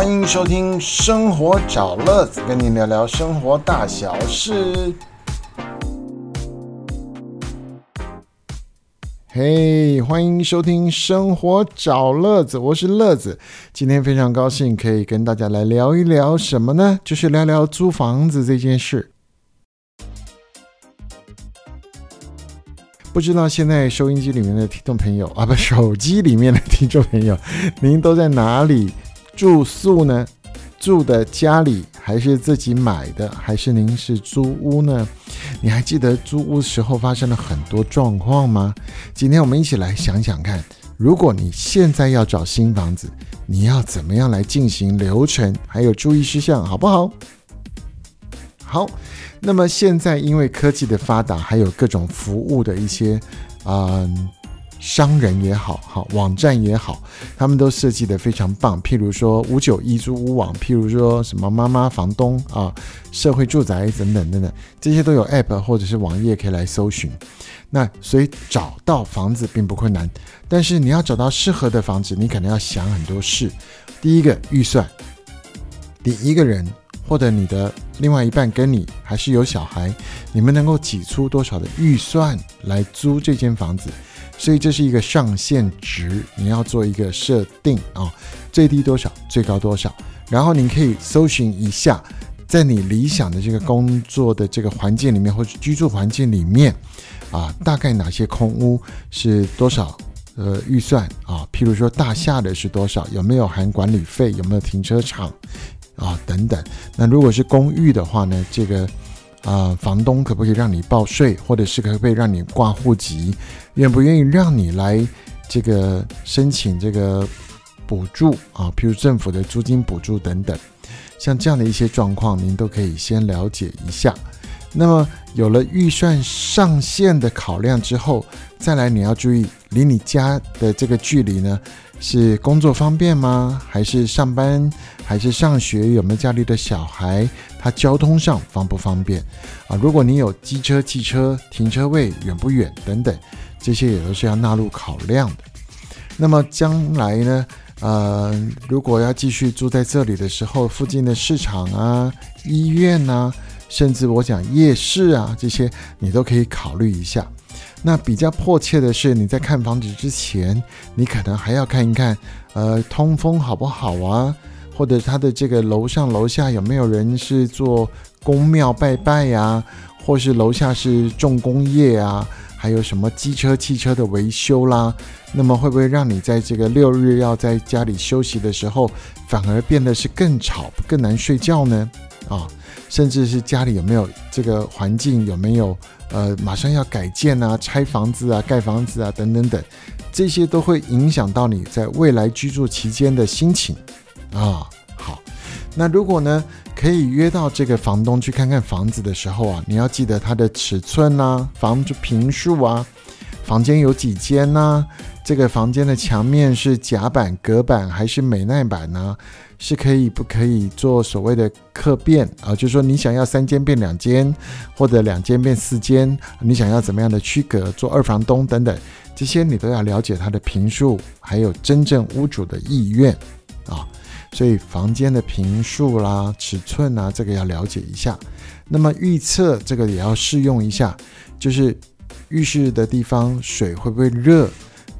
欢迎收听《生活找乐子》，跟您聊聊生活大小事。嘿，欢迎收听《生活找乐子》，我是乐子。今天非常高兴可以跟大家来聊一聊什么呢？就是聊聊租房子这件事。不知道现在收音机里面的听众朋友啊，不，手机里面的听众朋友，您都在哪里住宿呢？住的家里，还是自己买的，还是您是租屋呢？你还记得租屋时候发生了很多状况吗？今天我们一起来想想看，如果你现在要找新房子，你要怎么样来进行流程，还有注意事项，好不好？好。那么现在，因为科技的发达，还有各种服务的一些，嗯，商人也好，好网站也好，他们都设计的非常棒。譬如说五九一租屋网，譬如说什么妈妈房东啊，社会住宅等等等等，这些都有 App 或者是网页可以来搜寻。那所以找到房子并不困难，但是你要找到适合的房子，你可能要想很多事。第一个预算，第一个人。或者你的另外一半跟你还是有小孩，你们能够挤出多少的预算来租这间房子？所以这是一个上限值，你要做一个设定啊，最低多少，最高多少。然后你可以搜寻一下，在你理想的这个工作的这个环境里面，或者居住环境里面啊，大概哪些空屋是多少呃预算啊？譬如说大厦的是多少？有没有含管理费？有没有停车场？啊，等等。那如果是公寓的话呢？这个啊，房东可不可以让你报税，或者是可不可以让你挂户籍？愿不愿意让你来这个申请这个补助啊？譬如政府的租金补助等等，像这样的一些状况，您都可以先了解一下。那么有了预算上限的考量之后，再来你要注意，离你家的这个距离呢？是工作方便吗？还是上班？还是上学？有没有家里的小孩？它交通上方不方便啊？如果你有机车、汽车，停车位远不远？等等，这些也都是要纳入考量的。那么将来呢？呃，如果要继续住在这里的时候，附近的市场啊、医院啊，甚至我讲夜市啊，这些你都可以考虑一下。那比较迫切的是，你在看房子之前，你可能还要看一看，呃，通风好不好啊？或者他的这个楼上楼下有没有人是做公庙拜拜呀？或是楼下是重工业啊？还有什么机车、汽车的维修啦？那么会不会让你在这个六日要在家里休息的时候，反而变得是更吵、更难睡觉呢？啊，甚至是家里有没有这个环境有没有？呃，马上要改建啊，拆房子啊，盖房子啊，等等等，这些都会影响到你在未来居住期间的心情啊。好，那如果呢，可以约到这个房东去看看房子的时候啊，你要记得它的尺寸啊，房子平数啊，房间有几间呢？这个房间的墙面是夹板、隔板还是美耐板呢？是可以不可以做所谓的客变啊？就是说你想要三间变两间，或者两间变四间，你想要怎么样的区隔？做二房东等等，这些你都要了解它的平数，还有真正屋主的意愿啊。所以房间的平数啦、尺寸啊，这个要了解一下。那么预测这个也要试用一下，就是浴室的地方水会不会热？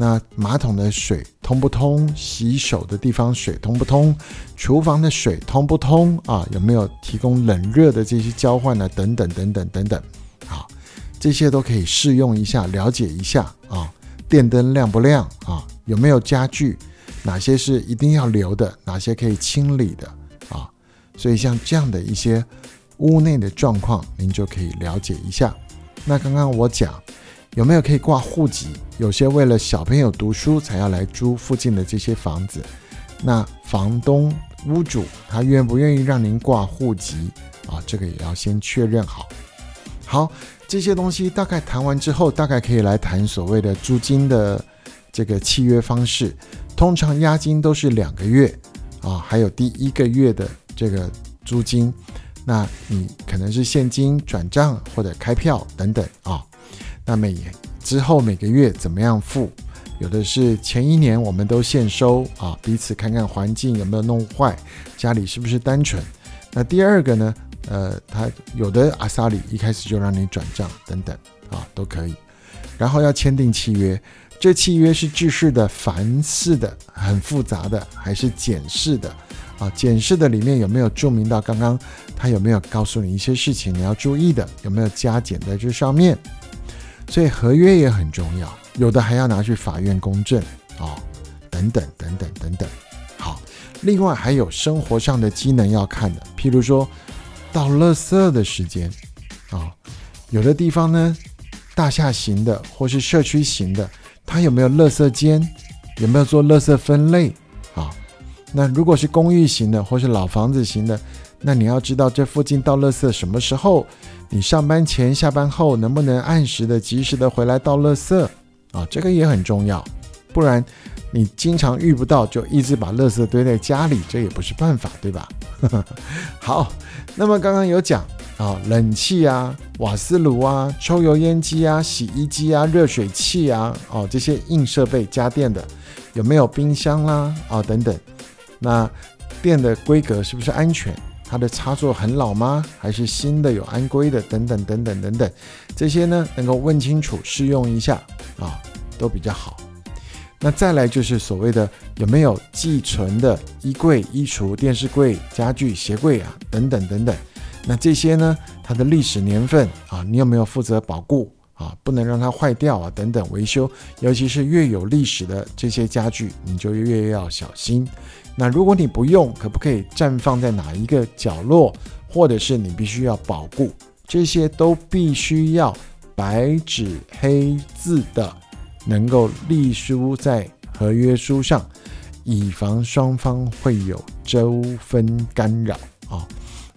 那马桶的水通不通？洗手的地方水通不通？厨房的水通不通啊？有没有提供冷热的这些交换呢？等等等等等等，好，这些都可以试用一下，了解一下啊。电灯亮不亮啊？有没有家具？哪些是一定要留的？哪些可以清理的啊？所以像这样的一些屋内的状况，您就可以了解一下。那刚刚我讲。有没有可以挂户籍？有些为了小朋友读书才要来租附近的这些房子，那房东、屋主他愿不愿意让您挂户籍啊？这个也要先确认好。好，这些东西大概谈完之后，大概可以来谈所谓的租金的这个契约方式。通常押金都是两个月啊，还有第一个月的这个租金，那你可能是现金转账或者开票等等啊。那每之后每个月怎么样付？有的是前一年我们都现收啊，彼此看看环境有没有弄坏，家里是不是单纯。那第二个呢，呃，他有的阿萨里一开始就让你转账等等啊，都可以。然后要签订契约，这契约是制式的、繁式的、很复杂的，还是简式的？啊，简式的里面有没有注明到刚刚他有没有告诉你一些事情你要注意的？有没有加减在这上面？所以合约也很重要，有的还要拿去法院公证啊，等等等等等等。好，另外还有生活上的机能要看的，譬如说到垃圾的时间啊，有的地方呢，大厦型的或是社区型的，它有没有垃圾间？有没有做垃圾分类啊？那如果是公寓型的，或是老房子型的，那你要知道这附近倒垃圾什么时候？你上班前、下班后能不能按时的、及时的回来倒垃圾啊？这个也很重要，不然你经常遇不到，就一直把垃圾堆在家里，这也不是办法，对吧？好，那么刚刚有讲啊，冷气啊、瓦斯炉啊、抽油烟机啊、洗衣机啊、热水器啊，哦，这些硬设备家电的，有没有冰箱啦？啊，等等。那电的规格是不是安全？它的插座很老吗？还是新的有安规的？等等等等等等，这些呢能够问清楚试用一下啊，都比较好。那再来就是所谓的有没有寄存的衣柜、衣橱、电视柜、家具、鞋柜啊，等等等等。那这些呢，它的历史年份啊，你有没有负责保固？啊，不能让它坏掉啊，等等维修，尤其是越有历史的这些家具，你就越要小心。那如果你不用，可不可以暂放在哪一个角落，或者是你必须要保固，这些都必须要白纸黑字的，能够立书在合约书上，以防双方会有纠纷干扰啊，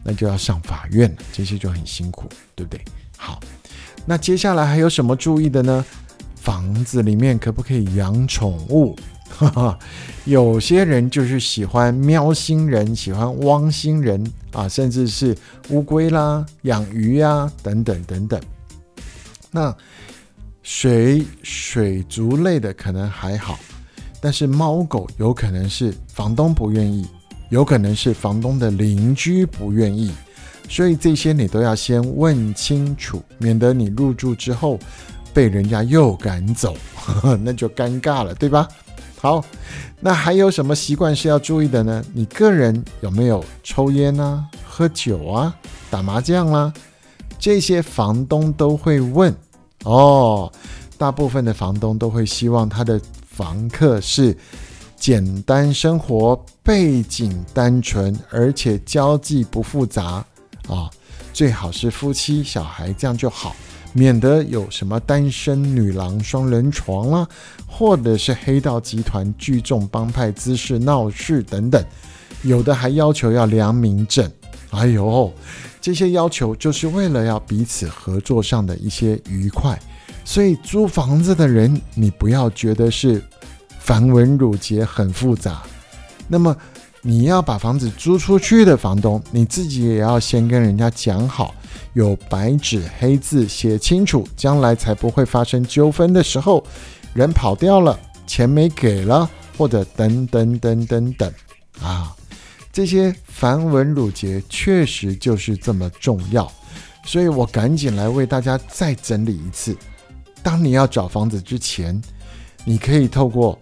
那就要上法院了，这些就很辛苦，对不对？好。那接下来还有什么注意的呢？房子里面可不可以养宠物？有些人就是喜欢喵星人，喜欢汪星人啊，甚至是乌龟啦、养鱼呀等等等等。那水水族类的可能还好，但是猫狗有可能是房东不愿意，有可能是房东的邻居不愿意。所以这些你都要先问清楚，免得你入住之后被人家又赶走，那就尴尬了，对吧？好，那还有什么习惯是要注意的呢？你个人有没有抽烟啊、喝酒啊、打麻将啦？这些房东都会问哦。大部分的房东都会希望他的房客是简单生活、背景单纯，而且交际不复杂。啊，最好是夫妻、小孩这样就好，免得有什么单身女郎双人床啦，或者是黑道集团聚众帮派滋事闹事等等，有的还要求要良民证。哎呦，这些要求就是为了要彼此合作上的一些愉快。所以租房子的人，你不要觉得是繁文缛节很复杂，那么。你要把房子租出去的房东，你自己也要先跟人家讲好，有白纸黑字写清楚，将来才不会发生纠纷的时候，人跑掉了，钱没给了，或者等等等等等啊，这些繁文缛节确实就是这么重要，所以我赶紧来为大家再整理一次。当你要找房子之前，你可以透过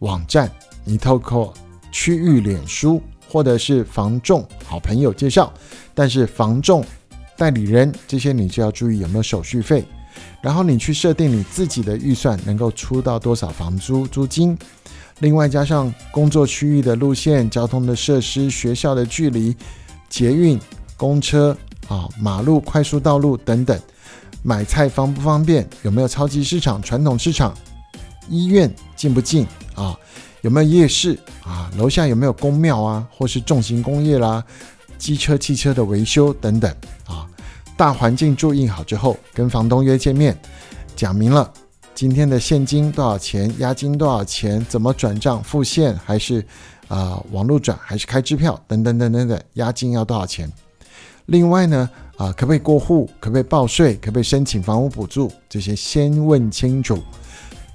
网站，你透过。区域脸书或者是房仲好朋友介绍，但是房仲代理人这些你就要注意有没有手续费，然后你去设定你自己的预算能够出到多少房租租金，另外加上工作区域的路线、交通的设施、学校的距离、捷运、公车啊、马路、快速道路等等，买菜方不方便，有没有超级市场、传统市场，医院近不近啊？有没有夜市啊？楼下有没有公庙啊？或是重型工业啦、机车、汽车的维修等等啊？大环境注意好之后，跟房东约见面，讲明了今天的现金多少钱，押金多少钱，怎么转账付现还是啊网络转还是开支票等等等等等，押金要多少钱？另外呢啊可不可以过户？可不可以报税？可不可以申请房屋补助？这些先问清楚。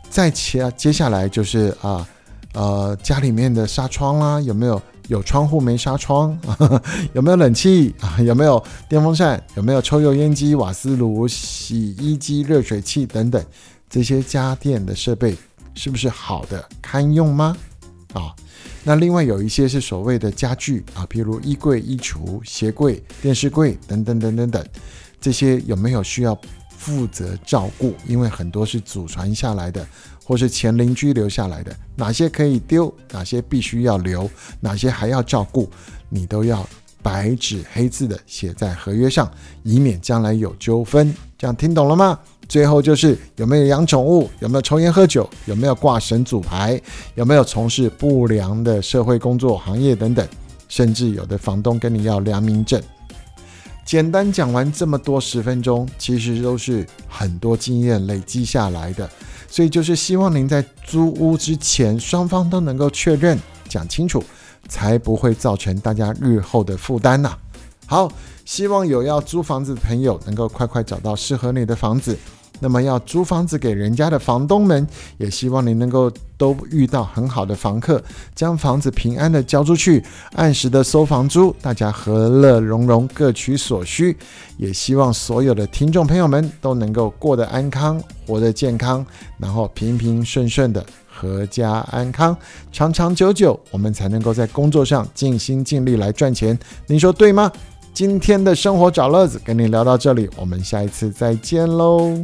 再接接下来就是啊呃家里面的纱窗啦，有没有有窗户没纱窗？有没有冷气啊？有没有电风扇？有没有抽油烟机、瓦斯炉、洗衣机、热水器等等这些家电的设备是不是好的堪用吗？啊，那另外有一些是所谓的家具啊，比如衣柜、衣橱、鞋柜、电视柜等等等等等，这些有没有需要负责照顾？因为很多是祖传下来的，或是前邻居留下来的，哪些可以丢，哪些必须要留，哪些还要照顾，你都要白纸黑字的写在合约上，以免将来有纠纷。这样听懂了吗？最后就是有没有养宠物，有没有抽烟喝酒，有没有挂神主牌，有没有从事不良的社会工作行业等等，甚至有的房东跟你要良民证。简单讲完这么多十分钟，其实都是很多经验累积下来的，所以就是希望您在租屋之前，双方都能够确认讲清楚，才不会造成大家日后的负担呐。好，希望有要租房子的朋友能够快快找到适合你的房子。那么要租房子给人家的房东们，也希望你能够都遇到很好的房客，将房子平安的交出去，按时的收房租，大家和乐融融，各取所需。也希望所有的听众朋友们都能够过得安康，活得健康，然后平平顺顺的，阖家安康，长长久久，我们才能够在工作上尽心尽力来赚钱。您说对吗？今天的生活找乐子跟你聊到这里，我们下一次再见喽。